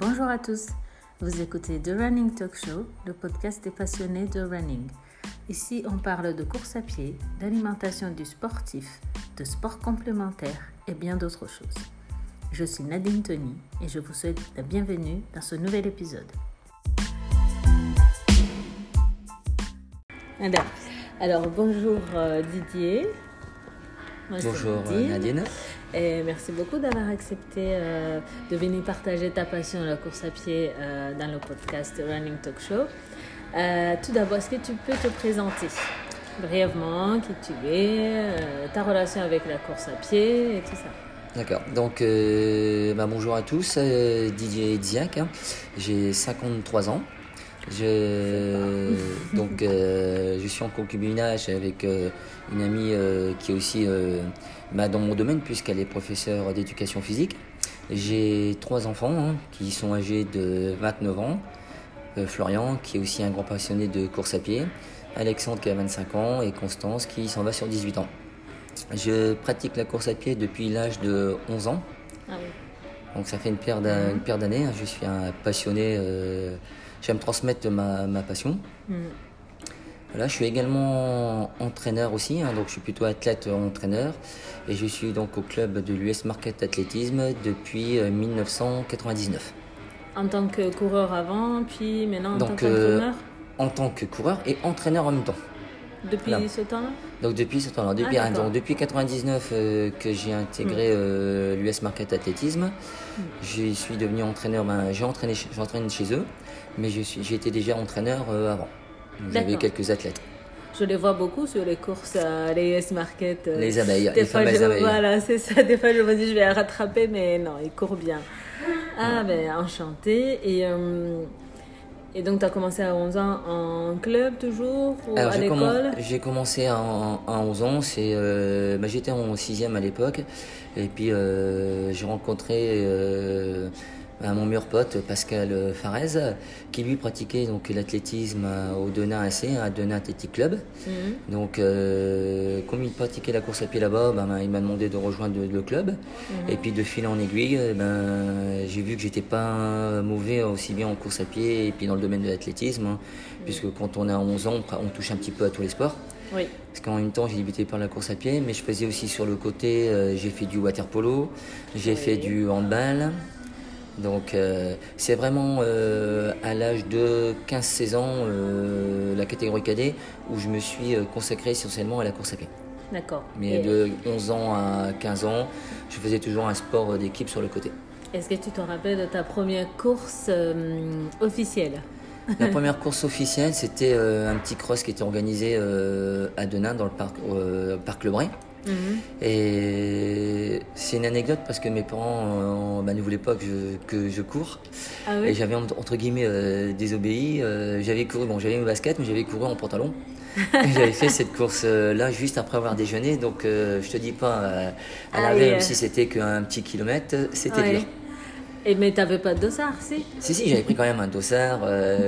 Bonjour à tous, vous écoutez The Running Talk Show, le podcast des passionnés de running. Ici, on parle de course à pied, d'alimentation du sportif, de sport complémentaire et bien d'autres choses. Je suis Nadine Tony et je vous souhaite la bienvenue dans ce nouvel épisode. Alors, bonjour euh, Didier. bonjour euh, Nadine. Et merci beaucoup d'avoir accepté euh, de venir partager ta passion la course à pied euh, dans le podcast Running Talk Show. Euh, tout d'abord, est-ce que tu peux te présenter brièvement qui tu es, ta relation avec la course à pied et tout ça? D'accord. Donc, bah, bonjour à tous. Didier Diac. Hein. J'ai 53 ans. Je, donc, je suis en concubinage avec une amie qui est aussi bah, dans mon domaine, puisqu'elle est professeure d'éducation physique. J'ai trois enfants hein, qui sont âgés de 29 ans. Euh, Florian, qui est aussi un grand passionné de course à pied. Alexandre, qui a 25 ans. Et Constance, qui s'en va sur 18 ans. Je pratique la course à pied depuis l'âge de 11 ans. Ah oui. Donc ça fait une paire d'années. Hein. Je suis un passionné. Euh, J'aime transmettre ma, ma passion. Mm je suis également entraîneur aussi, hein, donc je suis plutôt athlète entraîneur et je suis donc au club de l'US Market Athlétisme depuis 1999. Euh, en tant que coureur avant, puis maintenant en tant qu'entraîneur? En tant que coureur et entraîneur en même temps. Depuis ce temps-là? Donc depuis ce temps-là, depuis, ah, depuis 99 euh, que j'ai intégré euh, l'US Market Athlétisme, hmm. je suis devenu entraîneur, ben, j'ai entraîné, j'entraîne chez eux, mais été déjà entraîneur avant. Vous avez quelques athlètes. Je les vois beaucoup sur les courses à l'AS Market. Euh, les abeilles, les fameuses abeilles. Voilà, c'est ça. Des fois, je me dis, je vais la rattraper, mais non, ils courent bien. Ah, ben, enchanté. Et, euh, et donc, tu as commencé à 11 ans en club toujours ou à l'école? J'ai commencé à, 11 ans. Euh, bah, J'étais en 6e à l'époque. Et puis, j'ai rencontré mon meilleur pote Pascal Farez, qui lui pratiquait donc l'athlétisme au Denain AC, à Denain Athletic Club. Mhm. Donc, euh, comme il pratiquait la course à pied là-bas, ben, il m'a demandé de rejoindre le club. Mhm. Et puis de fil en aiguille, ben, j'ai vu que j'étais pas mauvais aussi bien en course à pied et puis dans le domaine de l'athlétisme, hein. mhm. puisque quand on a 11 ans, on touche un petit peu à tous les sports. Oui. Parce qu'en même temps, j'ai débuté par la course à pied, mais je faisais aussi sur le côté, euh, j'ai fait du water polo, j'ai fait du handball, donc euh, c'est vraiment euh, à l'âge de 15-16 ans, euh, la catégorie cadet, où je me suis consacré essentiellement à la course à pied. D'accord. Mais de 11 ans à 15 ans, je faisais toujours un sport d'équipe sur le côté. Est-ce que tu te rappelles de ta première course officielle? La première course officielle, c'était un petit cross qui était organisé à Denain, dans le parc, parc Le Mhm. Et c'est une anecdote parce que mes parents euh, bah, ne voulaient pas que je, que je cours. Ah et j'avais entre guillemets euh, désobéi. Euh, j'avais couru, bon, j'avais mes baskets, mais j'avais couru en pantalon. j'avais fait cette course-là juste après avoir déjeuné. Donc je te dis pas, à la même si c'était qu'un petit kilomètre, c'était dur. Et mais t'avais pas de dossard, si? Si, si, j'avais pris quand même un dossard.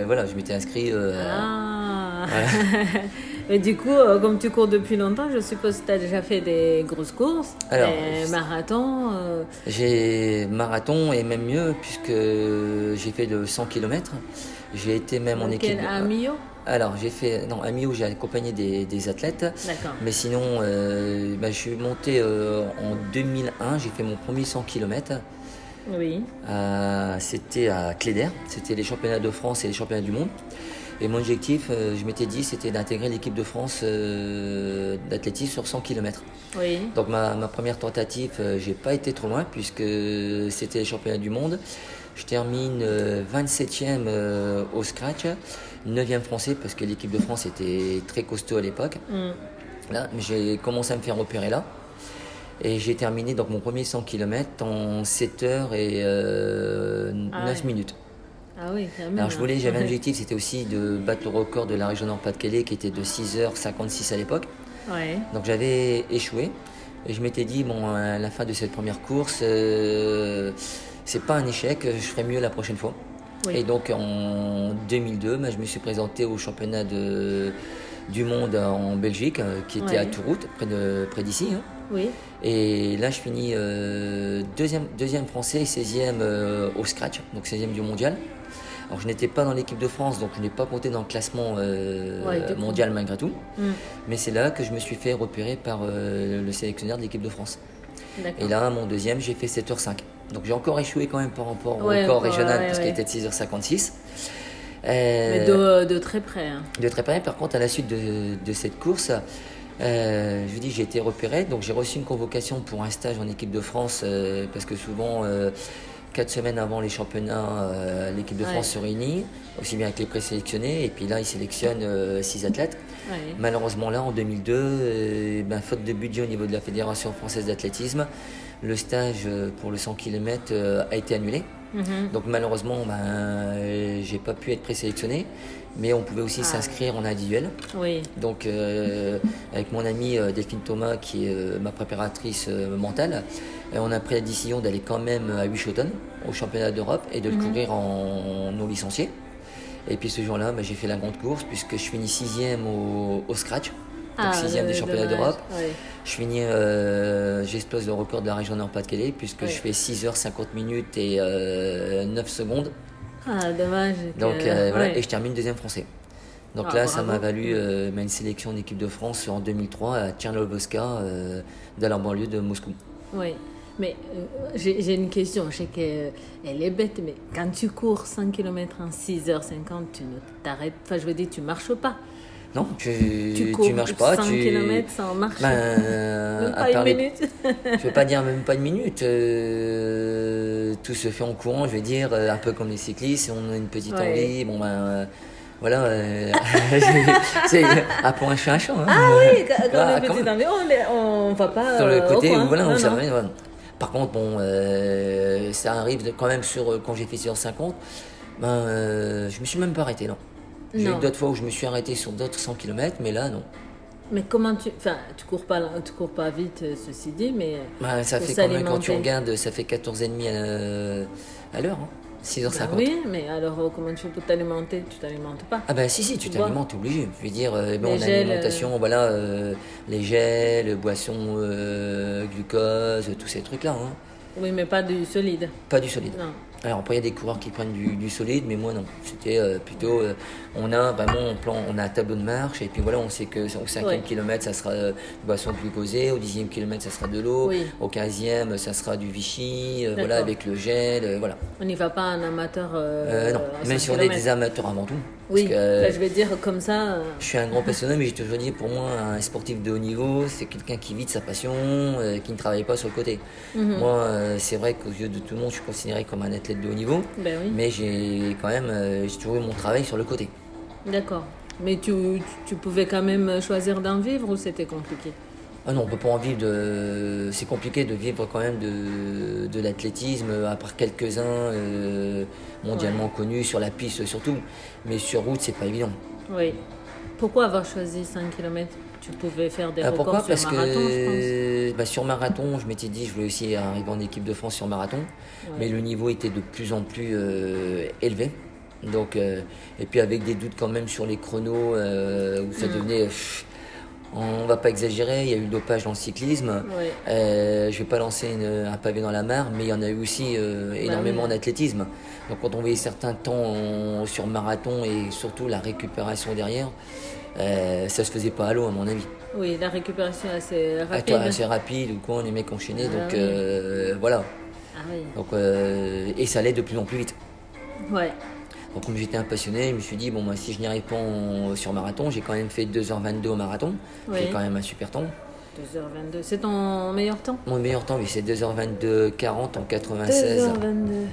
voilà, je m'étais inscrit. ah. Mais du coup, euh, comme tu cours depuis longtemps, je suppose que tu as déjà fait des grosses courses, des marathons. Euh. J'ai marathon et même mieux, puisque j'ai fait le 100 km. J'ai été même en équipe. À Millau alors, j'ai fait. Non, à Millau, j'ai accompagné des, athlètes. D'accord. Mais sinon, euh, bah, je suis monté en 2001, j'ai fait mon premier 100 km. Oui. c'était à Cléder, c'était les championnats de France et les championnats du monde. Et mon objectif, euh, je m'étais dit, c'était d'intégrer l'équipe de France euh, d'athlétisme sur 100 km. Oui. Donc ma, première tentative, euh, j'ai pas été trop loin puisque c'était les championnats du monde. Je termine 27e au scratch, 9e français parce que l'équipe de France était très costaud à l'époque. Mm. Là, j'ai commencé à me faire opérer là. Et j'ai terminé donc mon premier 100 km en 7 heures et 9 ah minutes. Ah oui, Alors je voulais, j'avais un objectif, c'était aussi de battre le record de la région Nord-Pas-de-Calais qui était de 6h56 à l'époque. Donc j'avais échoué. Et je m'étais dit, bon, à la fin de cette première course, euh, c'est pas un échec, je ferai mieux la prochaine fois. Et donc en 2002, bah, je me suis présenté au championnat de, du monde en Belgique, euh, qui était Ouais. à Tourout, près de près d'ici. hein. Oui. Et là, je finis euh, deuxième, deuxième français et 16e euh, au scratch, donc 16e du mondial. Alors, je n'étais pas dans l'équipe de France, donc je n'ai pas compté dans le classement euh, Ouais, du coup. mondial malgré tout. Mm. Mais c'est là que je me suis fait repérer par euh, le sélectionneur de l'équipe de France. Et là, mon deuxième, j'ai fait 7h05. Donc j'ai encore échoué quand même par rapport au Ouais, record régional, ouais, parce qu'il était de 6h56. Mais Euh, de, de très près. hein. de très près. Par contre, à la suite de, de cette course, euh, je vous dis, j'ai été repéré. Donc, j'ai reçu une convocation pour un stage en équipe de France euh, parce que souvent, euh, quatre semaines avant les championnats, euh, l'équipe de Ouais. France se réunit, aussi bien avec les présélectionnés. Et puis là, ils sélectionnent euh, six athlètes. Ouais. Malheureusement, là, en 2002, euh, ben, faute de budget au niveau de la Fédération française d'athlétisme, le stage pour le 100 km a été annulé. Mhm. Donc malheureusement, ben, j'ai pas pu être présélectionné, mais on pouvait aussi Ah. s'inscrire en individuel. Oui. Donc euh, avec mon amie euh, Delphine Thomas, qui est euh, ma préparatrice mentale, on a pris la décision d'aller quand même à Wischoten, au championnat d'Europe, et de le Mhm. courir en non licencié. Et puis ce jour-là, ben, j'ai fait la grande course, puisque je finis sixième au, au scratch, donc sixième le- des championnats Ah, d'Europe. Je finis, euh, j'explose le record de la région Nord-Pas-de-Calais, puisque je fais 6h50 minutes et euh, 9 secondes. Ah, dommage. Donc euh, voilà, ouais. et je termine deuxième français. Donc Ah, là, ça m'a valu euh, une sélection en équipe de France en 2003 à Tchernobyska, euh, dans la banlieue de Moscou. Oui. Mais euh, j'ai une question. Je sais qu'elle est bête, mais quand tu cours 100 km en 6h50, tu ne t'arrêtes. Enfin, je veux dire, tu marches pas. Non, tu, Tu marches pas. 100 tu... km sans marcher. Ben, Même à pas une les- minute. Je veux pas dire même pas une minute. euh, tout se fait en courant, je vais dire, euh, un peu comme les cyclistes. On a une petite Ouais. envie, bon ben. euh, voilà, euh, c'est un chat un chat. hein. Ah oui, quand, quand Voilà, on est petit envie, on on va pas. sur le côté coin. où voilà, Non, où ça non. va, voilà. Par contre, bon, euh, ça arrive quand même sur quand j'ai fait sur 50, ben, euh, je me suis même pas arrêté, non. J'ai eu d'autres fois où je me suis arrêté sur d'autres 100 km, mais là, non. Mais comment tu. Enfin, tu cours pas, tu cours pas vite, euh, ceci dit, mais. Ben, ça fait quand même, quand tu regardes, ça fait 14,5 à, à l'heure, hein. 6h50. Ben oui, mais alors euh, comment tu fais pour t'alimenter? Tu t'alimentes pas. Ah ben si si tu t'alimentes t'es obligé. Je veux dire euh, bon, on a gels, l'alimentation voilà euh, les gels, boissons, euh, glucose, tous ces trucs là. Hein. Oui, mais pas du solide. Pas du solide. Non. Alors après il y a des coureurs qui prennent du, du solide, mais moi non. C'était euh, plutôt euh, on a vraiment un plan, on a un tableau de marche et puis voilà on sait que au 5e Ouais. kilomètre ça sera euh, boisson glucosée, au 10e kilomètre ça sera de l'eau, Oui. au 15e ça sera du Vichy, euh, voilà avec le gel, euh, voilà. On n'y va pas en amateur. euh, non, même 100 si on est des amateurs avant tout. Oui, là, je vais dire comme ça. euh, Je suis un grand passionné, mais j'ai toujours dit pour moi, un sportif de haut niveau, c'est quelqu'un qui vit de sa passion, euh, qui ne travaille pas sur le côté. Mhm. Moi, euh, c'est vrai qu'aux yeux de tout le monde, je suis considéré comme un athlète de haut niveau, Ben oui, mais j'ai quand même, j'ai toujours eu mon travail sur le côté. d'accord. Mais tu, tu pouvais quand même choisir d'en vivre ou c'était compliqué? Ah non, on peut pas en vivre de. C'est compliqué de vivre quand même de, de l'athlétisme, à part quelques-uns euh, mondialement connus, sur la piste surtout. Mais sur route, c'est pas évident. Oui. Pourquoi avoir choisi 5 km Tu pouvais faire des Ah, records pourquoi? sur Parce marathon, je pense. que bah, sur marathon, je m'étais dit, je voulais aussi arriver en équipe de France sur marathon, mais le niveau était de plus en plus euh, élevé. Donc, euh, et puis avec des doutes quand même sur les chronos, où ça Mm. devenait, pff, on va pas exagérer, il y a eu le dopage dans le cyclisme. Ouais. Euh, je vais pas lancer une- un pavé dans la mare, mais il y en a eu aussi euh, énormément Bah oui. en athlétisme. Donc quand on voyait certains temps sur marathon et surtout la récupération derrière, euh, ça se faisait pas à l'eau à mon avis. Oui, la récupération est assez rapide. c'est rapide ou quoi, les mecs enchaînés, Ah donc oui. euh, voilà. Ah oui. Donc, euh, et ça allait de plus en plus vite. Ouais. Donc comme j'étais un passionné, je me suis dit, bon, moi, si je n'y arrive pas en- sur marathon, j'ai quand même fait 2h22 au marathon, Oui. est quand même un super temps. 2h22. C'est ton meilleur temps? Mon meilleur temps, oui, c'est 2h22 40 en 96. 2h22.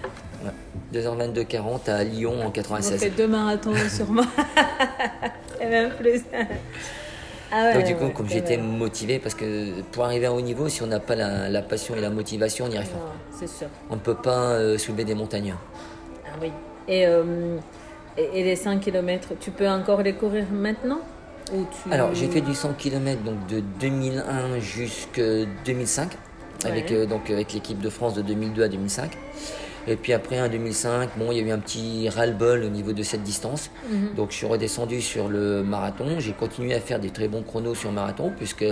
2h22 40 à Lyon en On 96. fait deux marathons sur moi. Et même plus. Ah ouais, Donc du coup, ouais, comme j'étais motivé, parce que pour arriver à haut niveau, si on n'a pas la, la passion et la motivation, on n'y arrive pas. C'est sûr. On ne peut pas euh, soulever des montagnes. Ah oui. Et, euh, et, et les 100 km, tu peux encore les courir maintenant ou tu... Alors, j'ai fait du 100 km donc de 2001 jusqu'à 2005, avec, Ouais. euh, donc, avec l'équipe de France de 2002 à 2005. Et puis après, en 2005, bon, il y a eu un petit ras-le-bol au niveau de cette distance. Mhm. Donc je suis redescendu sur le marathon. J'ai continué à faire des très bons chronos sur le marathon, puisque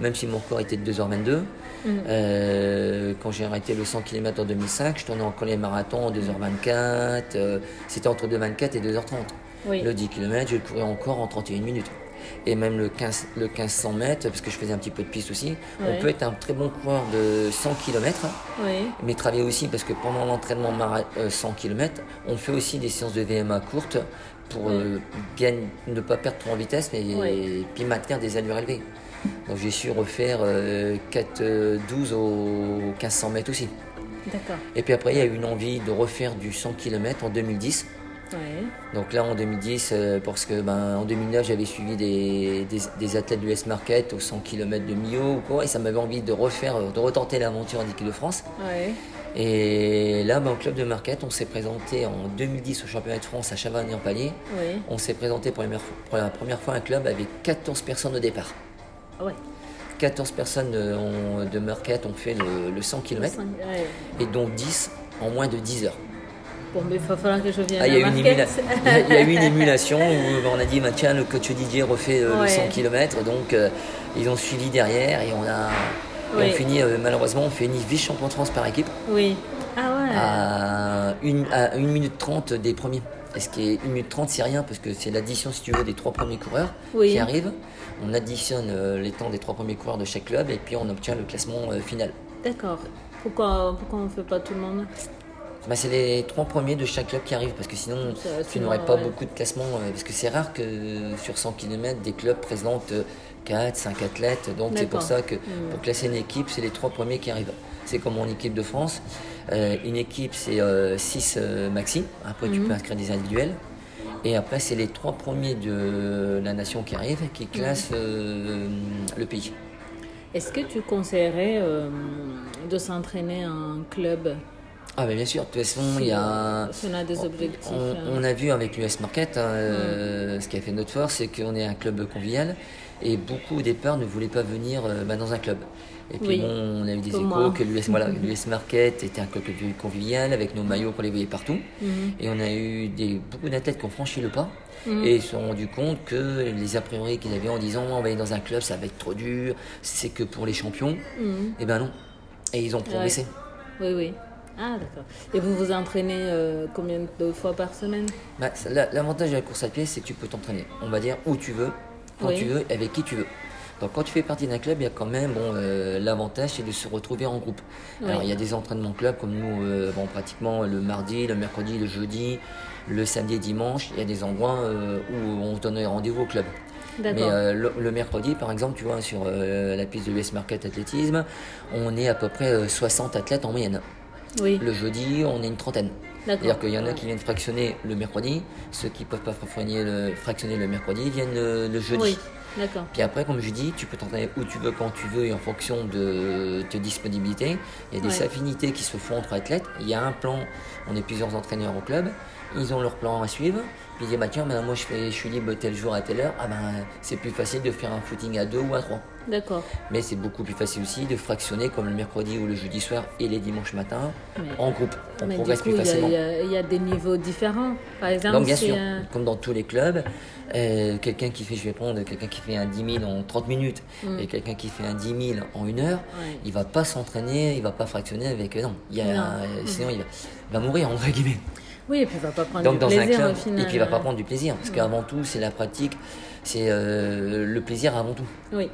même si mon record était de 2h22, Mhm. euh, quand j'ai arrêté le 100 km en 2005, je tournais encore les marathons en 2h24. euh, C'était entre 2h24 et 2h30. Oui. Le 10 km, je le courais encore en 31 minutes. Et même le 15, le 1500 mètres, parce que je faisais un petit peu de piste aussi, Ouais. on peut être un très bon coureur de 100 km, mais travailler aussi parce que pendant l'entraînement mara- euh, 100 km, on fait aussi des séances de VMA courtes pour Ouais. euh, ne pas perdre trop en vitesse, mais Ouais. puis maintenir des allures élevées. Donc j'ai su refaire euh, 4-12 au 1500 mètres aussi. D'accord. Et puis après, il y a eu une envie de refaire du 100 km en 2010. Donc là en 2010, euh, parce que ben, en 2009 j'avais suivi des, des, des athlètes du S-Market au 100 km de Millau ou quoi, et ça m'avait envie de refaire, euh, de retenter l'aventure en équipe de France. Et là, ben, au club de Marquette, on s'est présenté en 2010 au championnat de France à Chavagny-en-Palier. Oui. On s'est présenté pour la, première- fois un club avec 14 personnes au départ. Ah ouais. 14 personnes euh, ont- de Marquette ont fait le, le 100 km Ouais. et dont 10 en moins de 10 heures. Bon, mais il va falloir que je vienne Ah, il, y a eu une il y a- eu une émulation où on a dit bah, tiens le coach Didier refait euh, Ouais. le 100 km donc euh, ils ont suivi derrière et on a et Oui. on finit euh, malheureusement on finit vice champion de France par équipe Oui. Ah ouais. à 1 à une minute 30 des premiers. Et ce qui est 1 minute 30 c'est rien parce que c'est l'addition si tu veux des trois premiers coureurs Oui. qui arrivent. On additionne euh, les temps des trois premiers coureurs de chaque club et puis on obtient le classement euh, final. D'accord. Pourquoi, pourquoi on ne fait pas tout le monde? Bah, c'est les trois premiers de chaque club qui arrivent parce que sinon Ça, tu n'aurais pas ouais. beaucoup de classements euh, parce que c'est rare que sur 100 km des clubs présentent 4, 5 athlètes donc c'est pour ça que Mm. pour classer une équipe c'est les trois premiers qui arrivent. C'est comme en équipe de France, Euh, une équipe c'est 6 maxi, après tu Mhm. peux inscrire des individuels et après c'est les trois premiers de la nation qui arrivent qui classent euh, le pays. Est-ce que tu conseillerais euh, de s'entraîner en club Ah mais bien sûr, de toute façon il y a... On a des objectifs. On, euh, on a vu avec l'US Market, hein, euh, ce qui a fait notre force, c'est qu'on est un club convivial et beaucoup au départ ne voulaient pas venir euh, bah, dans un club. Et puis Oui. bon, on a eu des échos moi. que l'US voilà, Market était un club convivial avec nos maillots qu'on les voyait partout. mhm. Et on a eu des, beaucoup d'athlètes qui ont franchi le pas Mhm. et ils se sont rendus compte que les a priori qu'ils avaient en disant on va aller dans un club, ça va être trop dur, c'est que pour les champions. Mhm. Et ben non. Et ils ont progressé. Oui, oui. Ah, d'accord. Et vous vous entraînez euh, combien de fois par semaine? Bah, L'avantage de la course à pied, c'est que tu peux t'entraîner, on va dire, où tu veux, quand Oui. tu veux, avec qui tu veux. Donc quand tu fais partie d'un club, il y a quand même, bon, euh, l'avantage, c'est de se retrouver en groupe. Oui. Alors il y a des entraînements club comme nous, euh, bon, pratiquement le mardi, le mercredi, le jeudi, le samedi et dimanche. Il y a des endroits euh, où on donne rendez-vous au club. Mais D'accord. le, le mercredi, par exemple, tu vois, sur la piste de l'US Market Athlétisme, on est à peu près euh, 60 athlètes en moyenne. Oui, Le jeudi, on est une trentaine. d'accord. C'est-à-dire qu'il y en a qui viennent fractionner le mercredi, ceux qui ne peuvent pas fractionner le, fractionner le mercredi viennent le, le jeudi. Oui, d'accord. Puis après, comme je dis, tu peux t'entraîner où tu veux, quand tu veux, et en fonction de tes disponibilités. Il y a des Ouais. affinités qui se font entre athlètes. Il y a un plan, on est plusieurs entraîneurs au club, ils ont leur plan à suivre. Puis ils disent, bah tiens, ben, moi je, fais, je suis libre tel jour à telle heure. Ah ben, c'est plus facile de faire un footing à deux ou à trois. D'accord. Mais c'est beaucoup plus facile aussi de fractionner comme le mercredi ou le jeudi soir et les dimanches matins en groupe. On Mais du progresse coup, plus il y, a, facilement. il y a- il y a des niveaux différents. Par exemple, Donc bien sûr, euh, comme dans tous les clubs, euh, quelqu'un qui fait, je vais prendre quelqu'un qui fait un 10 000 en 30 minutes Mm. et quelqu'un qui fait un 10 000 en une heure, Ouais. il va pas s'entraîner, il va pas fractionner avec non. Il y a, Non. euh, sinon il va, il va mourir entre guillemets. Oui, et puis il va pas prendre Donc du dans plaisir un club, au final. et puis il va pas prendre du plaisir parce qu'avant tout c'est la pratique, c'est euh, le plaisir avant tout. Oui,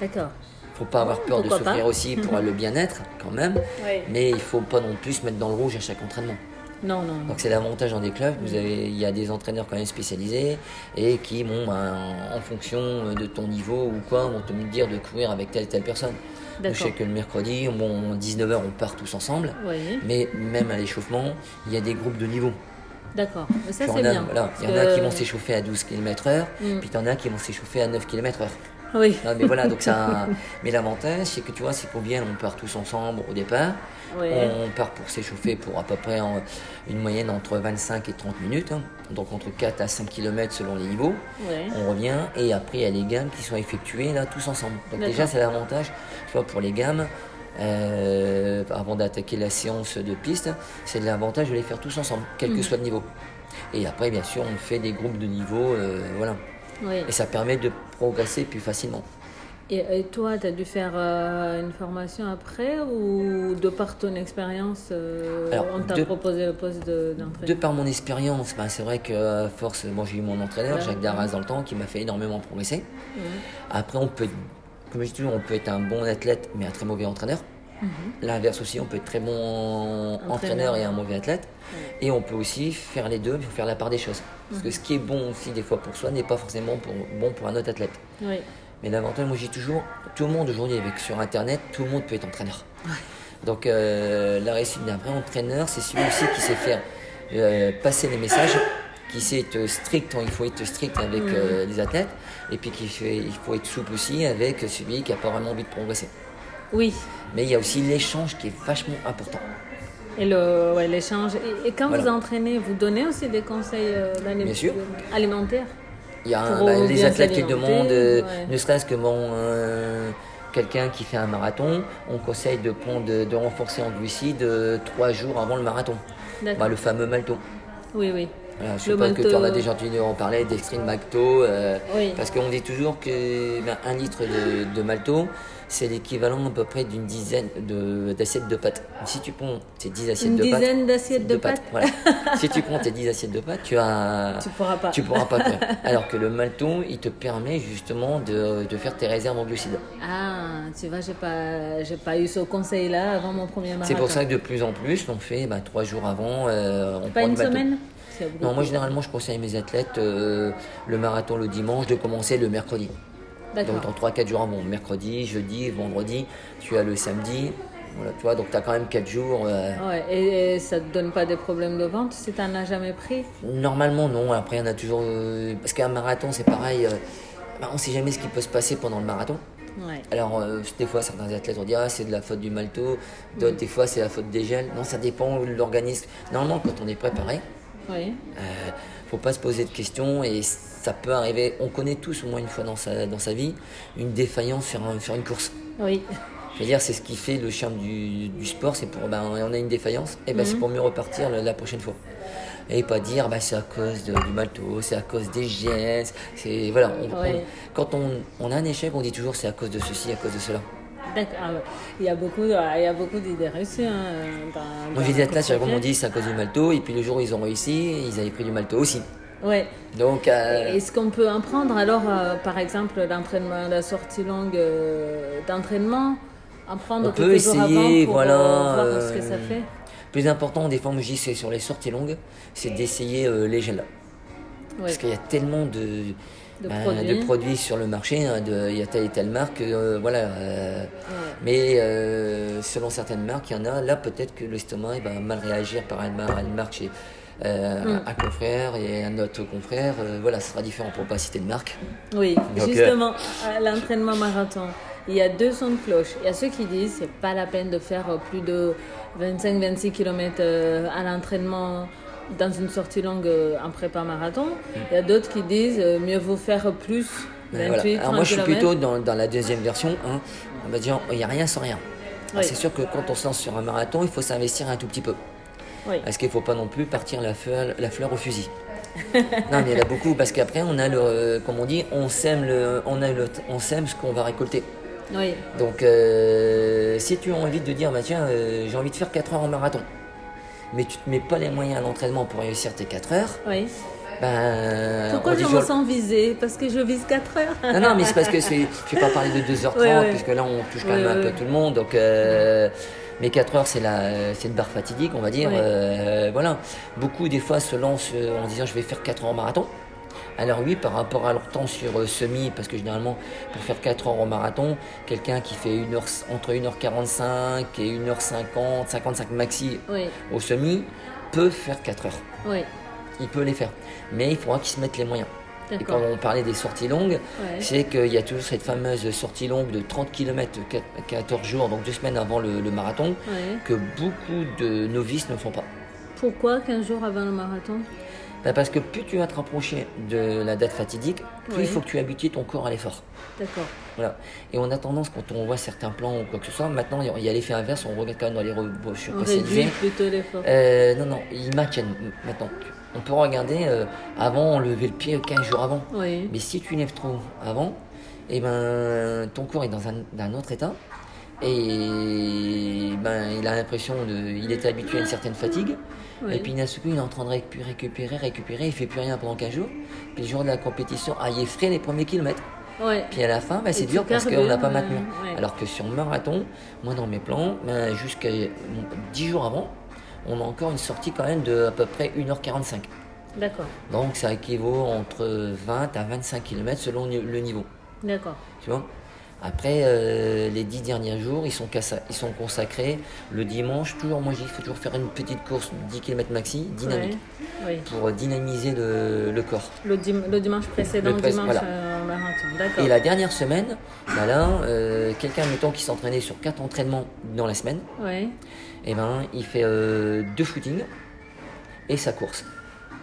d'accord. Faut pas avoir peur de souffrir aussi pour le bien-être quand même, Oui. mais il faut pas non plus se mettre dans le rouge à chaque entraînement. Non, non. Donc c'est l'avantage dans des clubs, vous avez, il y a des entraîneurs quand même spécialisés et qui, bon, ben, en, fonction de ton niveau ou quoi, vont te dire de courir avec telle telle personne. Je sais que le mercredi, bon, 19h, on part tous ensemble, Oui, mais même à l'échauffement, il y a des groupes de niveau. d'accord. Ça, c'est bien. voilà, il y en a qui que- vont s'échauffer à 12 km/h, Mm. puis il y en a qui vont s'échauffer à 9 km/h. Oui, Non, mais voilà, donc ça. mais l'avantage, c'est que tu vois, c'est vient, on part tous ensemble au départ. oui. On part pour s'échauffer pour à peu près en- une moyenne entre 25 et 30 minutes, hein. donc entre 4 à 5 km selon les niveaux. oui. On revient et après il y a les gammes qui sont effectuées là tous ensemble. Donc déjà c'est l'avantage, tu vois, pour les gammes, euh, avant d'attaquer la séance de piste, c'est l'avantage de les faire tous ensemble, quel que Mhm. soit le niveau. Et après, bien sûr, on fait des groupes de niveau, euh, voilà. Oui. Et ça permet de progresser plus facilement. Et, toi, tu as dû faire euh, une formation après ou de par ton expérience, euh, Alors, on t'a de- proposé le poste de- De d'entraîneur par mon expérience, ben, c'est vrai qu'à force, bon, j'ai eu mon entraîneur, Ouais. Jacques Darras, dans le temps, qui m'a fait énormément progresser. Ouais. Après, on peut, comme je dis toujours, on peut être un bon athlète, mais un très mauvais entraîneur. Mhm. L'inverse aussi, on peut être très bon entraîneur et un mauvais athlète. Et on peut aussi faire les deux, il faut faire la part des choses. Parce Mhm. que ce qui est bon aussi des fois pour soi n'est pas forcément pour- bon pour un autre athlète. Oui. Mais l'avantage, moi j'ai toujours, tout le monde aujourd'hui avec sur internet, tout le monde peut être entraîneur. Donc euh, la réussite d'un vrai entraîneur, c'est celui aussi qui sait faire euh, passer les messages, qui sait être strict, quand il faut être strict avec euh, les athlètes, et puis qui fait, il faut être souple aussi avec celui qui n'a pas vraiment envie de progresser. Oui. Mais il y a aussi l'échange qui est vachement important. Et le, ouais, l'échange. Et, et quand Voilà. vous entraînez, vous donnez aussi des conseils euh, d'alim- Bien sûr. alimentaires? Il y a un- bah, les athlètes qui demandent, euh, ouais. ne serait-ce que bon, euh, quelqu'un qui fait un marathon, on conseille de, prendre, de, de renforcer en glucides euh, trois jours avant le marathon. Bah, le fameux malto. Oui, oui. Voilà, je Le pas que tu en as déjà entendu en parler, dextrine malto. euh, Oui. Parce qu'on dit toujours que ben, un litre de, de malto, c'est l'équivalent à peu près d'une dizaine de- d'assiettes de, pâtes. Si tu prends tes 10 assiettes Une de pâtes. dizaine d'assiettes de pâtes voilà. si tu prends tes 10 assiettes de pâtes, tu as. Tu pourras pas. Tu pourras pas courir. Alors que le malto, il te permet justement de, de faire tes réserves en glucides. Ah, tu vois, j'ai pas, j'ai pas eu ce conseil-là avant mon premier marathon. C'est pour ça que de plus en plus, on fait bah, trois jours avant, euh, on Pas prend une le semaine Non, moi généralement, je conseille à mes athlètes euh, le marathon le dimanche de commencer le mercredi. Donc dans 3-4 jours avant, mercredi, jeudi, vendredi, tu as le samedi. Voilà, tu vois, donc tu as quand même 4 jours. euh, Ouais, et, et ça te donne pas des problèmes de ventre si t'en as jamais pris? Normalement, non. Après, il y en a toujours. euh, parce qu'un marathon, c'est pareil. euh, bah, on ne sait jamais ce qui peut se passer pendant le marathon. Ouais. Alors, des fois, certains athlètes vont dire ah, c'est de la faute du malto, d'autres, des fois, c'est la faute des gels. Non, ça dépend de l'organisme. Normalement, quand on est préparé, Oui. euh, faut pas se poser de questions et ça peut arriver. On connaît tous, au moins une fois dans sa, dans sa vie, une défaillance sur, un- sur une course. Oui. Je veux dire, c'est ce qui fait le charme du, du sport, c'est pour, ben, on a une défaillance, et ben, c'est pour mieux repartir la, la prochaine fois. Et pas dire, bah, c'est à cause de- du malto, c'est à cause des gels, c'est, voilà. on- on- Ouais. quand on, on a un échec, on dit toujours, c'est à cause de ceci, à cause de cela. D'accord. Ah. Il y a beaucoup, il y a beaucoup d'idées reçues. Hein, dans, dans des la athlètes, on dit, c'est à cause du malto, et puis le jour où ils ont réussi, ils avaient pris du malto aussi. Ouais. Donc, euh, Est-ce qu'on peut en prendre alors, euh, par exemple, l'entraînement, la sortie longue euh, d'entraînement, en prendre On peut essayer, avant pour voilà, euh, voir ce que ça fait? plus important, des fois, moi, je dis, c'est sur les sorties longues, c'est d'essayer les gels. Ouais. Parce qu'il y a tellement de, De ben, produits. de produits sur le marché, hein, de- il y a telle et telle marque, voilà. Ouais. mais selon certaines marques, il y en a, là peut-être que l'estomac va mal réagir par une marque chez euh, Mm. un confrère et un autre confrère. euh, voilà, ce sera différent pour pas citer de marque. Oui, Donc, justement, à l'entraînement marathon, il y a deux sons de cloche. Il y a ceux qui disent c'est pas la peine de faire plus de 25-26 km euh, à l'entraînement dans une sortie longue en prépa marathon. Il y a d'autres qui disent mieux vaut faire plus, 28, voilà. 30 Alors moi je suis plutôt dans, dans la deuxième version. hein. on va dire il n'y a rien sans rien. Oui. C'est sûr que quand on se lance sur un marathon, il faut s'investir un tout petit peu. Oui. Parce qu'il ne faut pas non plus partir la fleur, la fleur au fusil. non, mais il y en a beaucoup parce qu'après, on a le, euh, comme on dit, on sème, le, on a le, on sème ce qu'on va récolter. Oui, Donc, euh, si tu as envie de dire, bah, tiens, euh, j'ai envie de faire 4 heures en marathon, mais tu te mets pas les moyens d'entraînement pour réussir tes 4 heures, oui. ben. Pourquoi je me sens visée Parce que je vise 4 heures. non, non, mais c'est parce que. Je vais pas parler de 2h30, Ouais, ouais. puisque là, on touche quand même un peu tout le monde. Donc, euh, mais 4 heures, c'est la, c'est une barre fatidique, on va dire. Ouais. Euh, voilà. Beaucoup, des fois, se lancent euh, en disant je vais faire 4 heures en marathon. Alors, oui, par rapport à leur temps sur euh, semi, parce que généralement, pour faire 4 heures en marathon, quelqu'un qui fait une heure, entre 1h45 et 1h50, 55 maxi Oui, au semi, peut faire 4 heures. oui. Il peut les faire. Mais il faudra qu'ils se mettent les moyens. Et quand on parlait des sorties longues, Ouais. c'est qu'il y a toujours cette fameuse sortie longue de 30 km, 14 jours, donc deux semaines avant le, le marathon, Ouais. que beaucoup de novices ne font pas. Pourquoi 15 jours avant le marathon? Bah, Parce que plus tu vas te rapprocher de la date fatidique, plus il faut que tu habitues ton corps à l'effort. D'accord. Voilà. Et on a tendance, quand on voit certains plans ou quoi que ce soit, maintenant il y a l'effet inverse, on regarde quand même dans les brochures On réduit plutôt l'effort. Euh, non, non, ils maintiennent maintenant. On peut regarder, euh, avant on levait le pied 15 jours avant. Oui. Mais si tu lèves trop avant, eh ben, ton corps est dans un, autre état. Et ben, il a l'impression de. Il était habitué à une certaine fatigue. Oui. Et puis d'un coup, il est en train de récu- récupérer, récupérer, il fait plus rien pendant 15 jours. Puis le jour de la compétition, ah, il est frais les premiers kilomètres. Ouais. Puis à la fin, bah, c'est Et dur parce qu'on n'a pas maintenu. ouais. Alors que sur marathon, moi dans mes plans, ben, jusqu'à 10 jours avant, on a encore une sortie quand même de à peu près 1h45. D'accord. Donc ça équivaut entre 20 à 25 km selon le niveau. D'accord. Tu vois? Après, euh, les 10 derniers jours, ils sont, ils sont consacrés. Le dimanche, toujours, moi, il faut toujours faire une petite course 10 km maxi, dynamique, Ouais. Oui. pour dynamiser le, le corps. Le, dim- le dimanche précédent, Le dimanche voilà. euh, marathon. Et la dernière semaine, bah là, euh, quelqu'un, mettons, qui s'entraînait sur 4 entraînements dans la semaine, eh ben, il fait euh, deux footings et sa course.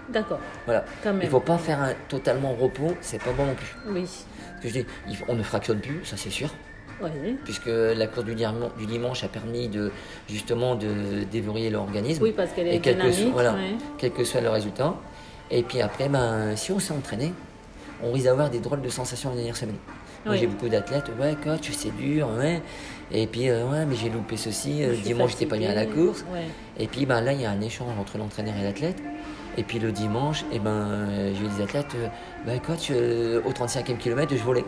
D'accord. Voilà. Il faut pas faire un totalement repos, c'est pas bon non plus. Oui. Que je dis, on ne fractionne plus, ça c'est sûr. Oui. puisque la course du, dimanche a permis de justement de déverrouiller l'organisme. Oui, parce qu'elle est et quel que, dynamique. soit, voilà, ouais. quel que soit le résultat. Et puis après, ben, si on s'est entraîné, on risque d'avoir des drôles de sensations la dernière semaine. Moi, Oui. j'ai beaucoup d'athlètes, ouais, coach, c'est dur, ouais. Et puis, euh, ouais, mais j'ai loupé ceci, euh, dimanche, j'étais pas bien à la course. Ouais. Et puis, ben, là, il y a un échange entre l'entraîneur et l'athlète. Et puis le dimanche, et ben, euh, j'ai eu des athlètes, ben, coach, euh, au 35e kilomètre, je volais.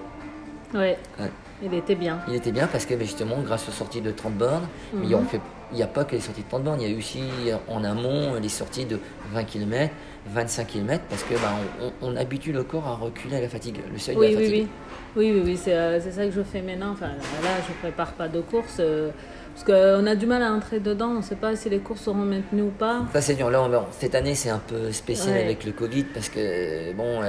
Ouais. Ouais. Il était bien. Il était bien parce que ben, justement, grâce aux sorties de 30 bornes, Mhm. on fait- il n'y a pas que les sorties de 30 bornes, il y a aussi en amont les sorties de 20 km, 25 km, parce que ben, on, habitue le corps à reculer à la fatigue, le seuil de Oui, la oui, fatigue. oui. Oui, oui, oui, c'est ça que je fais maintenant. Enfin, là, je prépare pas de course. euh, parce qu'on a du mal à entrer dedans. On ne sait pas si les courses seront maintenues ou pas. Ça c'est dur. Là, on- cette année c'est un peu spécial Ouais. avec le Covid parce que euh, bon,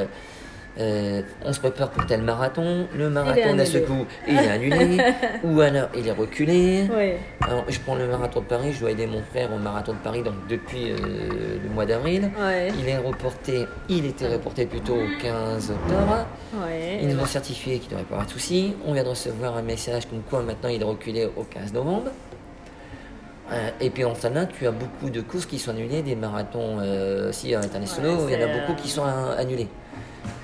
euh, on se prépare pour tel marathon. Le marathon d'un coup, il est annulé, ou alors il est reculé. Oui. Alors, je prends le marathon de Paris, je dois aider mon frère au marathon de Paris donc depuis euh, le mois d'avril. Ouais. Il est reporté, il était reporté plutôt au 15 octobre. Ouais. Ils nous ont certifié qu'il ne devrait pas avoir de soucis. On vient de recevoir un message comme quoi maintenant il est reculé au 15 novembre. Euh, et puis en ce là tu as beaucoup de courses qui sont annulées, des marathons euh, aussi internationaux, Ouais, il y en a beaucoup qui sont annulés.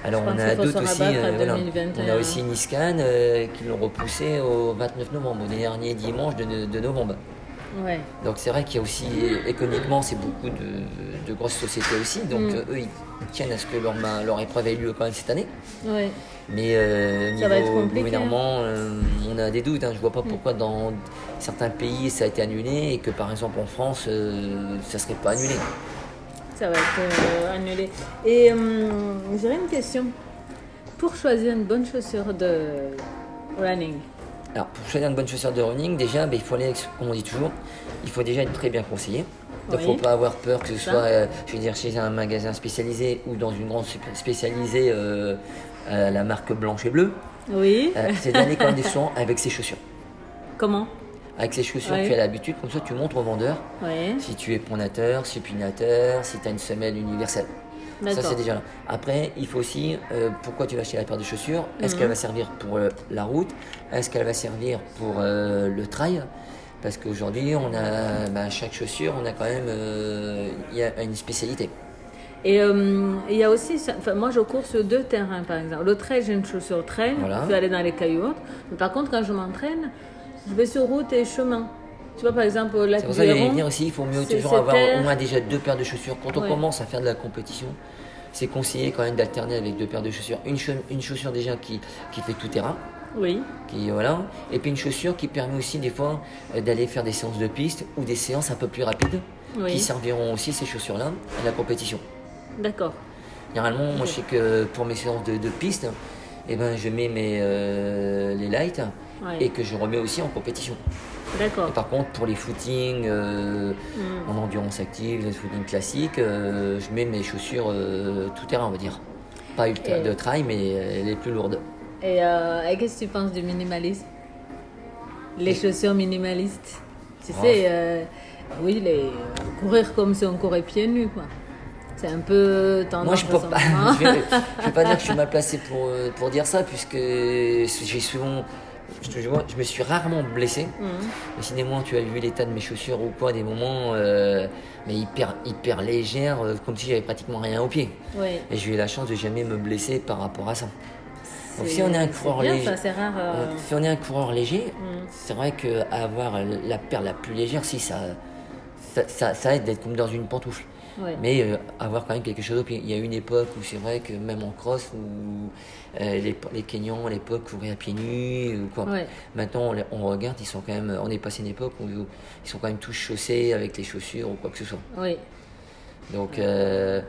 Alors Je on a d'autres aussi, rabattre à euh, voilà. 2021. on a aussi Niscan euh, qui l'ont repoussé au 29 novembre, au dernier dimanche de, de novembre. Ouais. Donc c'est vrai qu'il y a aussi, économiquement, c'est beaucoup de, de grosses sociétés aussi. Donc Mm. euh, eux, ils tiennent à ce que leur, épreuve ait lieu quand même cette année. Ouais. Mais euh, niveau hein. gouvernement, euh, on a des doutes. Hein. Je vois pas pourquoi dans certains pays ça a été annulé et que par exemple en France, euh, ça serait pas annulé. Ça va être euh, annulé. Et euh, j'aurais une question. Pour choisir une bonne chaussure de running, Alors pour choisir une bonne chaussure de running, déjà, ben, il faut aller, avec ce- comme on dit toujours, il faut déjà être très bien conseillé. Donc il Oui. faut pas avoir peur que ce soit, euh, je veux dire, chez un magasin spécialisé ou dans une grande spécialisée, euh, la marque blanche et bleue. oui. C'est d'aller quand même des avec ses chaussures. Comment? Avec ses chaussures, Ouais. tu as l'habitude, comme ça tu montres au vendeur si tu es pronateur, supinateur, si tu as une semelle universelle. Ça, c'est déjà là. Après, il faut aussi, euh, pourquoi tu vas acheter la paire de chaussures? Est-ce Mhm. qu'elle va servir pour euh, la route? Est-ce qu'elle va servir pour euh, le trail? Parce qu'aujourd'hui, on a, bah, chaque chaussure, on a quand même y a une spécialité. Et il y a aussi, enfin, moi je cours sur deux terrains par exemple. Le trail, j'ai une chaussure trail, Voilà. je peux aller dans les cailloux. Mais par contre, quand je m'entraîne, vais sur route et chemin. Tu vois, par exemple, la C'est pour ça que j'allais venir aussi, il faut mieux toujours avoir terre. au moins déjà deux paires de chaussures. Quand on Ouais. commence à faire de la compétition, c'est conseillé quand même d'alterner avec deux paires de chaussures. Une, cha- une chaussure déjà qui, qui fait tout terrain, Oui, qui voilà et puis une chaussure qui permet aussi des fois euh, d'aller faire des séances de piste ou des séances un peu plus rapides Oui. qui serviront aussi ces chaussures là à la compétition d'accord. généralement moi je sais que pour mes séances de, de piste eh ben je mets mes euh, les lights Ouais. et que je remets aussi en compétition D'accord. par contre pour les footings euh, Hmm. en endurance active les footings classiques euh, je mets mes chaussures euh, tout terrain on va dire pas ultra Et- de trail mais euh, les plus lourdes Et, et qu'est-ce que tu penses du minimalisme Les chaussures minimalistes? Tu Ah. sais, oui, les, courir comme si on courait pieds nus, quoi. C'est un peu tendance. Moi, je peux pas, je vais, je vais pas dire que je suis mal placé pour, pour dire ça, puisque j'ai souvent. Je, me suis rarement blessé. Mais sinon, tu as vu l'état de mes chaussures ou quoi, des moments, euh, mais hyper, hyper légères, euh, comme si j'avais pratiquement rien au pied. Ouais. Et j'ai eu la chance de jamais me blesser par rapport à ça. Donc, C'est- si on est un coureur bien, léger- ça, c'est rare. euh, Si on est un coureur léger, c'est vrai qu'avoir la paire la plus légère, si ça, ça, ça, ça aide d'être comme dans une pantoufle. Ouais. Mais euh, avoir quand même quelque chose pied. Il y a une époque où c'est vrai que même en cross, où euh, les, les Kenyans à l'époque couraient à pieds nus ou quoi. Ouais. Maintenant, on, regarde, ils sont quand même, on est passé une époque où ils sont quand même tous chaussés avec les chaussures ou quoi que ce soit. Oui. Donc, euh,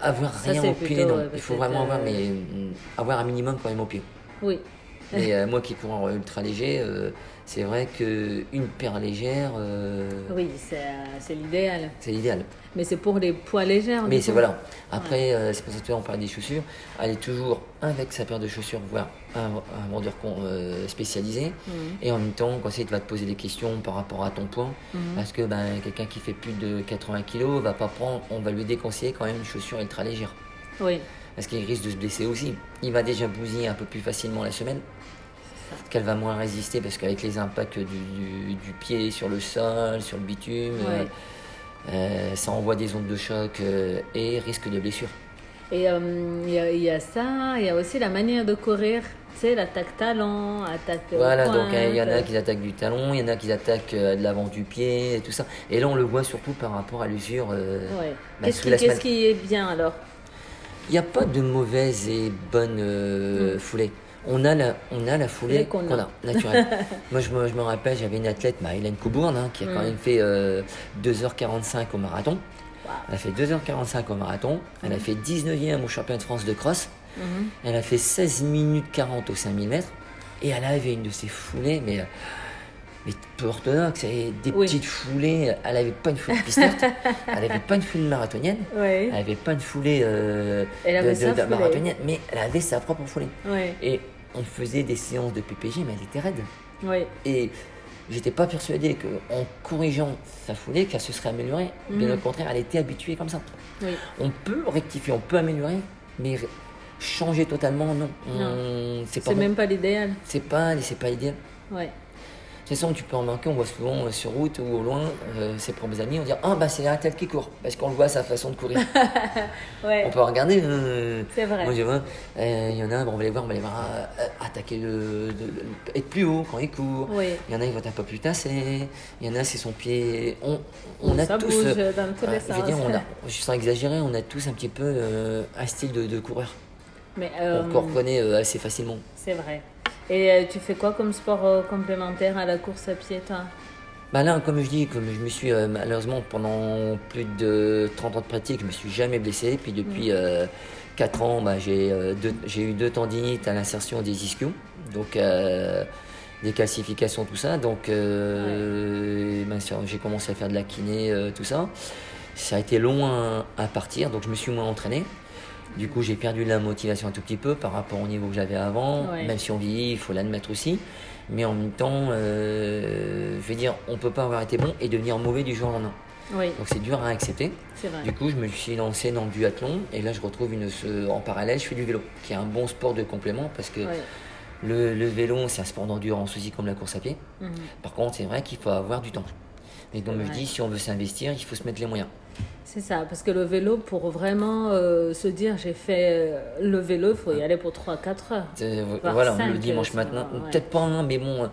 avoir Ça, rien au pied, non. ouais, Il faut vraiment avoir, mais mm, avoir un minimum quand même au pied. Oui. Mais moi qui cours en ultra léger, c'est vrai que une paire légère, euh, Oui, c'est euh, c'est l'idéal. c'est l'idéal. Mais c'est pour les poids légers. Mais c'est voilà. Après, euh, c'est pour ça que on parle des chaussures. Aller toujours avec sa paire de chaussures voir un, un vendeur euh, spécialisé. Mhm. Et en même temps, quand il va te poser des questions par rapport à ton poids, Mhm. parce que ben, quelqu'un qui fait plus de 80 kg va pas prendre, on va lui déconseiller quand même une chaussure ultra légère. Oui. Parce qu'il risque de se blesser aussi. Il va déjà bousiller un peu plus facilement la semelle. Qu'elle va moins résister parce qu'avec les impacts du, du- du pied sur le sol, sur le bitume, Ouais. euh, euh, ça envoie des ondes de choc euh, et risque de blessure. Et euh, il y, a- il y a ça, il y a aussi la manière de courir. Tu sais, l'attaque talon, attaque. Voilà, pointe. donc il y en a qui attaquent du talon, il y en a qui attaquent de l'avant du pied et tout ça. Et là, on le voit surtout par rapport à l'usure. Ouais. bah, Qu'est-ce qui, est bien alors? Il n'y a pas de mauvaise et bonne euh, foulée. On a la, on a la foulée qu'on a. a, naturelle. Moi, je me, je me rappelle, j'avais une athlète, bah, Hélène Coubourne, hein, qui a quand Mm. même fait euh, 2h45 au marathon. Elle a fait 2h45 au marathon. Elle a fait 19e au championnat de France de cross. Mhm. Elle a fait 16 minutes 40 au 5000 mètres. Et elle avait une de ces foulées, mais, euh, mais peu orthodoxe. et Des Oui. petites foulées. Elle n'avait pas une foulée de pisterte. elle n'avait pas une foulée marathonienne. Elle n'avait pas une foulée euh, Elle avait de, foulée. marathonienne, mais elle avait sa propre foulée. Et on faisait des séances de PPG, mais elle était raide. Oui. Et j'étais pas persuadé qu'en corrigeant sa foulée, qu'elle se serait améliorée. Bien Mhm. au contraire, elle était habituée comme ça. Oui. On peut rectifier, on peut améliorer, mais changer totalement, non. On- C'est pas, même pas l'idéal. C'est pas, c'est pas idéal. Ouais. Toute façon, tu peux remarquer, on voit souvent euh, sur route ou au loin euh, ses propres amis, on dit Ah, bah c'est un tel qui court, parce qu'on le voit sa façon de courir. Ouais. on peut regarder. euh, C'est vrai. Moi, je vois, il y en a, bon, on va les voir, on va les voir euh, attaquer, le, de- de- être plus haut quand ils courent. Oui. Il y en a, ils vont un peu plus tassés. Il y en a, c'est son pied. On, on a Ça tous. bouge dans tous les je veux dire, sens. on a, je sens exagéré, on a tous un petit peu un style de, de coureur. Mais qu'on reconnaît assez facilement. c'est vrai. Et euh, tu fais quoi comme sport euh, complémentaire à la course à pied, toi? Bah là, comme je dis, comme je me suis euh, malheureusement pendant plus de 30 ans de pratique, je me suis jamais blessé. Puis depuis 4 ans, bah, j'ai euh, eu deux tendinites à l'insertion des ischios. Donc euh, des calcifications, tout ça. Donc euh, j'ai commencé à faire de la kiné, euh, tout ça. Ça a été long à, à partir, donc je me suis moins entraîné. Du coup, j'ai perdu la motivation un tout petit peu par rapport au niveau que j'avais avant. Ouais. Même si on vieillit, il faut l'admettre aussi. Mais en même temps, euh, je veux dire, on peut pas avoir été bon et devenir mauvais du jour au lendemain. Oui, Donc c'est dur à accepter. vrai. Du coup, je me suis lancé dans le duathlon et là, je retrouve une, ce- en parallèle, je fais du vélo, qui est un bon sport de complément parce que Ouais. le, le vélo, c'est un sport d'endurance aussi comme la course à pied. Mhm. Par contre, c'est vrai qu'il faut avoir du temps. Mais comme C'est je dis, si on veut s'investir, il faut se mettre les moyens. C'est ça, parce que le vélo, pour vraiment euh, se dire j'ai fait euh, le vélo, il faut y aller pour 3-4 heures. Voire voilà, le dimanche euh, matin, ouais. peut-être pas un, mais bon, euh,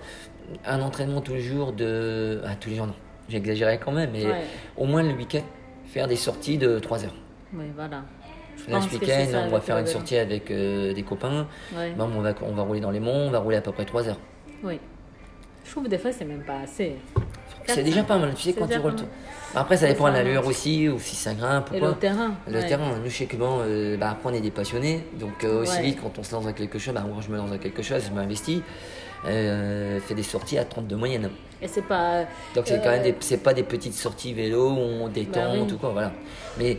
un entraînement tous les jours de. Ah, tous les jours, non. J'exagérais quand même, mais Ouais. au moins le week-end, faire des sorties de 3 heures. Oui, voilà. Là, ce week-end, on va faire une sortie avec euh, des copains. Ouais. Bon, on, va, on va rouler dans les monts, on va rouler à peu près 3 heures. Oui. Je trouve que des fois, c'est même pas assez. C'est déjà pas mal, tu sais, quand tu roules. tout- mal. Après, ça dépend de l'allure aussi, ou si ça grimpe ou Et le terrain. Le ouais. terrain, nous, que bon, euh, bah, après, on est des passionnés, donc euh, aussi Ouais. vite, quand on se lance dans quelque chose, bah, moi, je me lance dans quelque chose, je m'investis, euh, fais des sorties à 30 de moyenne. Et c'est pas. Donc, c'est Euh, quand même des, c'est pas des petites sorties vélo où on détend, Bah oui. tout quoi, voilà. Mais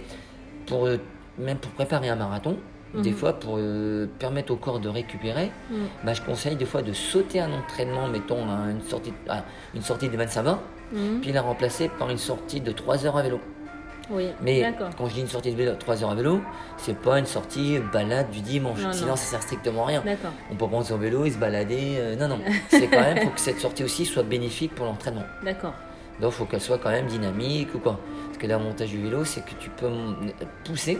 pour, euh, même pour préparer un marathon, des Mhm. fois, pour euh, permettre au corps de récupérer, Mm. bah, je conseille des fois de sauter un entraînement, mettons à une sortie, à une sortie de 25 heures, Mhm. puis la remplacer par une sortie de 3 heures à vélo. Oui, Mais quand je dis une sortie de vélo, 3 heures à vélo, c'est pas une sortie balade du dimanche. Non, Sinon, non. ça sert strictement à rien. On peut prendre son vélo et se balader. euh, non, non. C'est quand même, faut que cette sortie aussi soit bénéfique pour l'entraînement. D'accord. Donc, il faut qu'elle soit quand même dynamique ou quoi. Parce que l'avantage du vélo, c'est que tu peux pousser,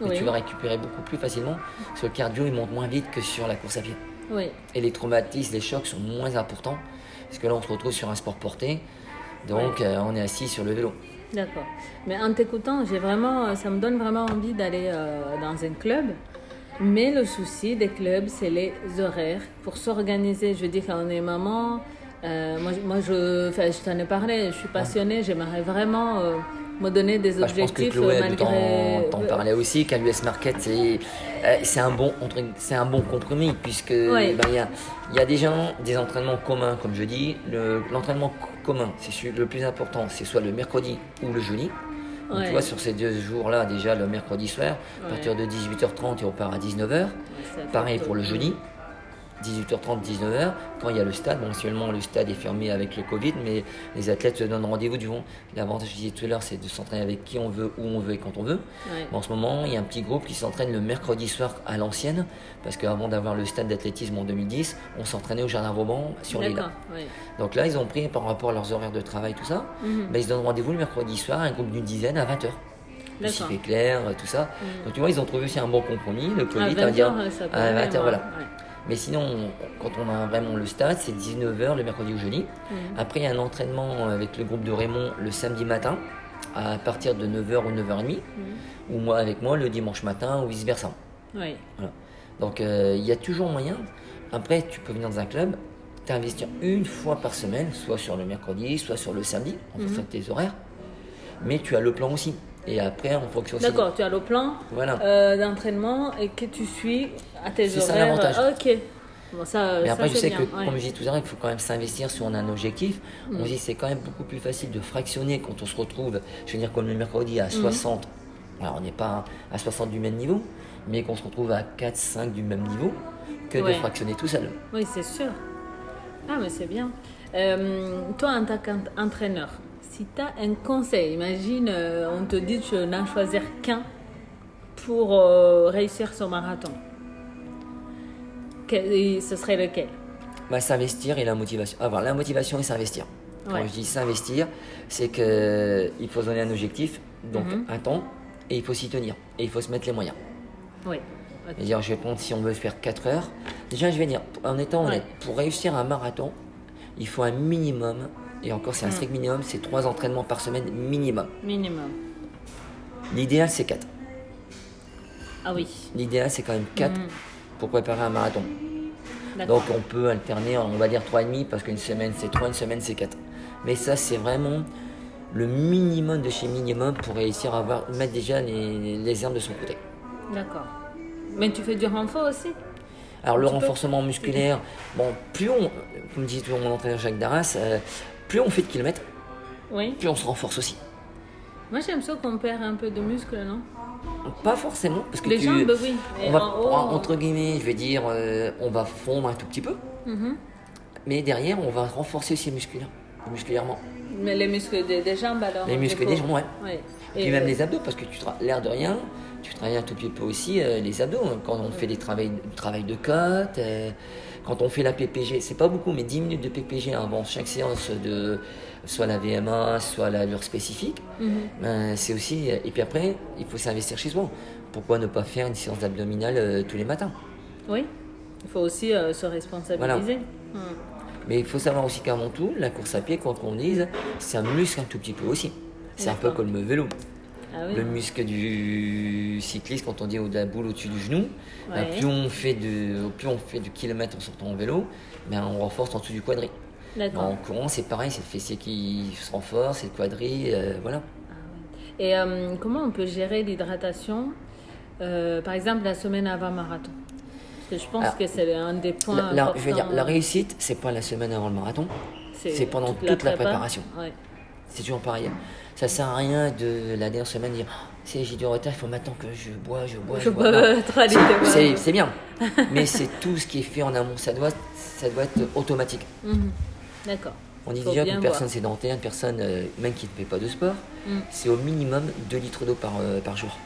Oui. tu vas récupérer beaucoup plus facilement. Parce que le cardio, il monte moins vite que sur la course à pied. Oui. Et les traumatismes, les chocs sont moins importants. Parce que là, on se retrouve sur un sport porté. Donc, euh, on est assis sur le vélo. D'accord. Mais en t'écoutant, j'ai vraiment, ça me donne vraiment envie d'aller euh, dans un club. Mais le souci des clubs, c'est les horaires pour s'organiser. Je dire, quand on est maman, euh, moi, je- moi je, je t'en ai parlé, je suis passionnée, j'aimerais vraiment euh, me donner des Bah, je pense que objectifs Chloé euh, malgré. t'en parler aussi, qu'à l'US Market, c'est euh, c'est un, bon, c'est un bon compromis, puisque Ouais. bah, il y, a, y a des gens, des entraînements communs, comme je dis. Le- L'entraînement co- commun, c'est le plus important, c'est soit le mercredi ou le jeudi. Donc, Ouais. tu vois, sur ces deux jours-là, déjà le mercredi soir, à partir de 18h30 et on part à 19h. Ça fait Pareil pour le jeudi, 18h30, 19h, quand il y a le stade. Bon, actuellement, le stade est fermé avec le Covid, mais les athlètes se donnent rendez-vous du vent. L'avantage, je disais tout à l'heure, c'est de s'entraîner avec qui on veut, où on veut et quand on veut. Ouais. En ce moment, il y a un petit groupe qui s'entraîne le mercredi soir à l'ancienne, parce qu'avant d'avoir le stade d'athlétisme en 2010, on s'entraînait au Jardin Vauban sur les lacs. ouais. Donc là, ils ont pris par rapport à leurs horaires de travail, tout ça, Mhm. ben, ils se donnent rendez-vous le mercredi soir, un groupe d'une dizaine à 20h. Le est clair, tout ça. Mhm. Donc tu vois, ils ont trouvé aussi un bon compromis. Le À Covid, 20 ça veut dire heures, ça peut à aller, 20h, ouais. voilà. Ouais. Mais sinon, quand on a vraiment le stade, c'est 19h le mercredi ou jeudi. Mhm. Après, il y a un entraînement avec le groupe de Raymond le samedi matin, à partir de 9h ou 9h30, Mhm. ou moi avec moi le dimanche matin, ou vice-versa. Voilà. Donc, euh, il y a toujours moyen. Après, tu peux venir dans un club, t'investir une fois par semaine, soit sur le mercredi, soit sur le samedi, en fonction de tes horaires. Mais tu as le plan aussi. Et après, en fonction. D'accord, tu as le plan Voilà. euh, d'entraînement et que tu suis à tes C'est ça, horaires. l'avantage. Ok. Bon, ça, Mais ça, après, je c'est sais bien, que, ouais. comme je dis tout à l'heure, il faut quand même s'investir si on a un objectif. Mm. On dit c'est quand même beaucoup plus facile de fractionner quand on se retrouve, je veux dire, comme le mercredi Mm. à 60. Alors, on n'est pas à 60 du même niveau, mais qu'on se retrouve à 4, 5 du même niveau, que Ouais. de fractionner tout seul. Oui, c'est sûr. Ah, mais c'est bien. Euh, toi, en tant qu'entraîneur, si tu as un conseil, imagine, euh, on te dit tu n'en choisir qu'un pour euh, réussir ce marathon. Que- ce serait lequel? Bah, s'investir et la motivation. Avoir la motivation et s'investir. Quand Ouais. je dis s'investir, c'est que il faut se donner un objectif, donc Mhm. un temps, et il faut s'y tenir. Et il faut se mettre les moyens. Oui. Ok. Et dire, je vais prendre si on veut faire 4 heures. Déjà, je vais dire, en étant honnête, pour réussir un marathon, il faut un minimum, et encore c'est un Mm. strict minimum, c'est 3 entraînements par semaine minimum. Minimum. L'idéal, c'est 4. Ah oui. L'idéal, c'est quand même 4 Mhm. pour préparer un marathon. Donc on peut alterner, on va dire 3,5 parce qu'une semaine c'est 3, une semaine c'est 4. Mais ça, c'est vraiment le minimum de chez minimum pour réussir à avoir, mettre déjà les, les herbes de son côté. D'accord. Mais tu fais du renfort aussi? Alors le Tu peux- renforcement musculaire, bon, plus on, comme dit toujours mon entraîneur Jacques Darras, euh, plus on fait de kilomètres, Oui. plus on se renforce aussi. Moi, j'aime ça qu'on perd un peu de muscle, non? Pas forcément, parce que Les tu- jambes, oui. On va, haut, entre guillemets, je vais dire, euh, on va fondre un tout petit peu, Mhm. mais derrière, on va renforcer aussi musculaire, musculairement. Mais les muscles des, des jambes, alors Les muscles des jambes, ouais. Ouais. Et puis même les abdos, parce que tu l'air de rien, tu travailles un tout petit peu aussi euh, les abdos. Quand on fait des travails, du travail de côte, euh, quand on fait la PPG, c'est pas beaucoup, mais 10 minutes de PPG avant chaque séance de soit la VMA, soit la lure spécifique, Mhm. ben, c'est aussi. Et puis après, il faut s'investir chez soi. Pourquoi ne pas faire une séance abdominale euh, tous les matins? Oui. Il faut aussi euh, se responsabiliser. Mhm. Mais il faut savoir aussi qu'avant tout, la course à pied, quoi qu'on dise, c'est un muscle un tout petit peu aussi. C'est un peu comme le vélo. Ah oui. le muscle du cycliste, quand on dit de la boule au-dessus du genou, ben, plus, on fait de, plus on fait de kilomètres en sortant en vélo, ben, on renforce en dessous du quadri. En courant, c'est pareil, c'est le fessier qui se renforce, c'est le quadri, euh, voilà. Ah ouais. Et euh, comment on peut gérer l'hydratation, euh, par exemple, la semaine avant marathon? Parce que je pense Alors, que c'est un des points La, je veux dire, la réussite, c'est pas la semaine avant le marathon, c'est pendant toute la prépa. préparation. Ouais. c'est toujours pareil. Ça sert à rien de la dernière semaine dire Oh, si j'ai du retard, il faut maintenant que je bois, je bois, je, Je bois. bois de C'est- bien, mais c'est tout ce qui est fait en amont, ça doit, ça doit être automatique. Mhm. D'accord. On dit déjà qu'une personne sédentaire, une personne euh, même qui ne fait pas de sport, Mm. c'est au minimum 2 litres d'eau par, euh, par jour.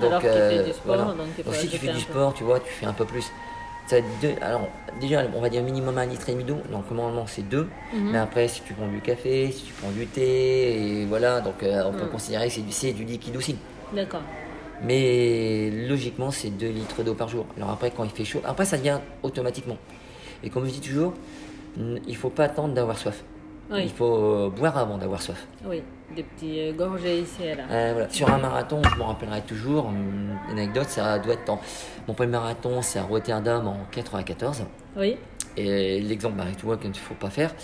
Alors qu'il fait du sport, voilà. donc il faut si tu fais du peu. sport, tu vois, tu fais un peu plus. Ça deux- alors déjà, on va dire minimum un litre et demi d'eau. Donc normalement c'est deux. Mhm. Mais après, si tu prends du café, si tu prends du thé, et voilà, donc euh, on peut Mm. considérer que c'est du, du liquide aussi. D'accord. Mais logiquement, c'est 2 litres d'eau par jour. Alors après, quand il fait chaud, après ça vient automatiquement. Et comme je dis toujours, il faut pas attendre d'avoir soif. Oui. Il faut euh, boire avant d'avoir soif. Oui, des petits euh, gorgées ici et là. Euh, voilà. Sur un marathon, je me rappellerai toujours, une anecdote, ça doit être en... Mon premier marathon, c'est à Rotterdam en 94. Oui. Et l'exemple, bah, tu vois, qu'il ne faut pas faire,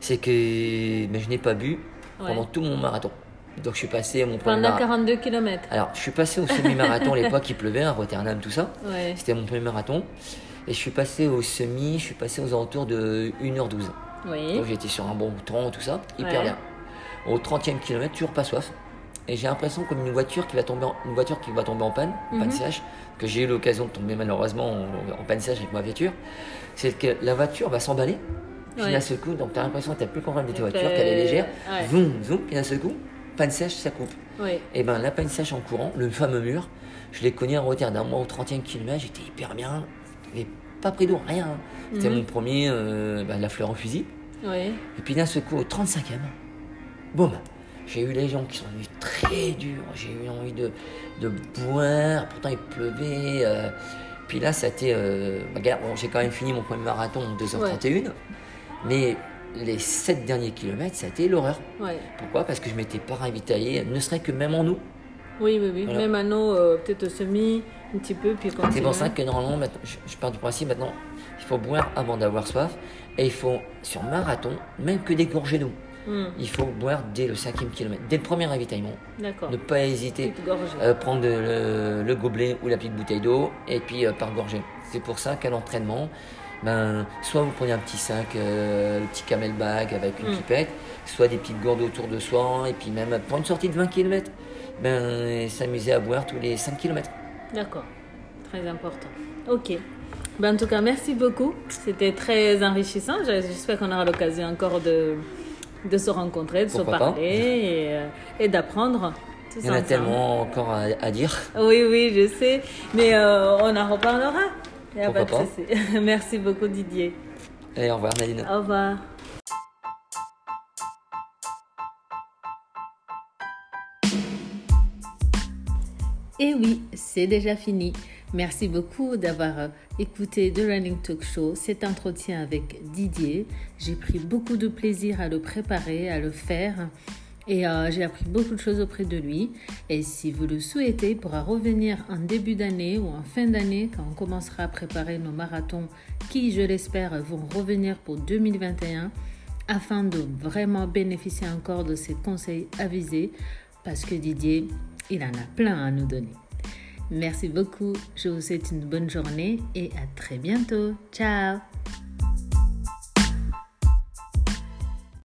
c'est que mais je n'ai pas bu Ouais. pendant tout mon marathon. Donc je suis passé à mon premier Pendant marathon. 42 km. Alors, je suis passé au semi-marathon à l'époque, il pleuvait à Rotterdam, tout ça. Ouais. C'était mon premier marathon. Et je suis passé au semi, je suis passé aux alentours de 1h12. Oui. Donc j'étais sur un bon temps, tout ça, hyper Ouais. bien. Au 30e kilomètre, toujours pas soif. Et j'ai l'impression comme une voiture qui va tomber en, une voiture qui va tomber en panne, en panne Mhm. sèche, que j'ai eu l'occasion de tomber malheureusement en, en panne sèche avec ma voiture. C'est que la voiture va s'emballer. Puis d'un seul coup, donc tu as l'impression que tu n'as plus contrôle de ta voiture, qu'elle est légère. Ouais. Zoom, zoom, puis d'un seul coup, panne sèche, ça coupe. Oui. Et ben la panne sèche en courant, le fameux mur, je l'ai connu à Rotterdam. Moi, au 30e kilomètre, j'étais hyper bien. Mais pas pris d'eau, rien. C'était Mhm. mon premier, euh, bah, la fleur au fusil. Oui. Et puis d'un seul coup, au 35e, boum, j'ai eu les jambes qui sont venues très dures. J'ai eu envie de, de boire. Pourtant, il pleuvait. euh. Puis là, ça a été. euh, bon, j'ai quand même fini mon premier marathon en 2h31. Mais les 7 derniers kilomètres, ça a été l'horreur. Ouais. Pourquoi? Parce que je m'étais pas ravitaillé, ne serait que même en eau. Oui, oui, oui. Voilà. Même à nous, euh, peut-être au semi, un petit peu, puis. C'est pour ça que normalement, maintenant, je, je pars du principe maintenant, il faut boire avant d'avoir soif. Et il faut, sur marathon, même que des gorgées d'eau, Hmm, il faut boire dès le cinquième kilomètre, dès le premier ravitaillement. Ne pas hésiter, euh, prendre le, le gobelet ou la petite bouteille d'eau et puis euh, par gorgée. C'est pour ça qu'à l'entraînement, ben, soit vous prenez un petit sac, euh, le petit camelback avec une Mm. pipette, soit des petites gourdes autour de soi, et puis même pour une sortie de 20 km, ben, s'amuser à boire tous les 5 km. D'accord. Très important. Ok. Ben, en tout cas, merci beaucoup. C'était très enrichissant. J'espère qu'on aura l'occasion encore de, de se rencontrer, de Pourquoi se parler et, euh, et d'apprendre. Il y en a tellement encore à, à dire. Oui, oui, je sais. Mais euh, on en reparlera. Il n'y a pas Pourquoi de souci. Merci beaucoup, Didier. Et au revoir Nadine. Au revoir. Et oui, c'est déjà fini. Merci beaucoup d'avoir euh, écouté The Running Talk Show, cet entretien avec Didier. J'ai pris beaucoup de plaisir à le préparer, à le faire. Et euh, j'ai appris beaucoup de choses auprès de lui. Et si vous le souhaitez, il pourra revenir en début d'année ou en fin d'année quand on commencera à préparer nos marathons qui, je l'espère, vont revenir pour 2021 afin de vraiment bénéficier encore de ses conseils avisés parce que Didier, il en a plein à nous donner. Merci beaucoup, je vous souhaite une bonne journée et à très bientôt. Ciao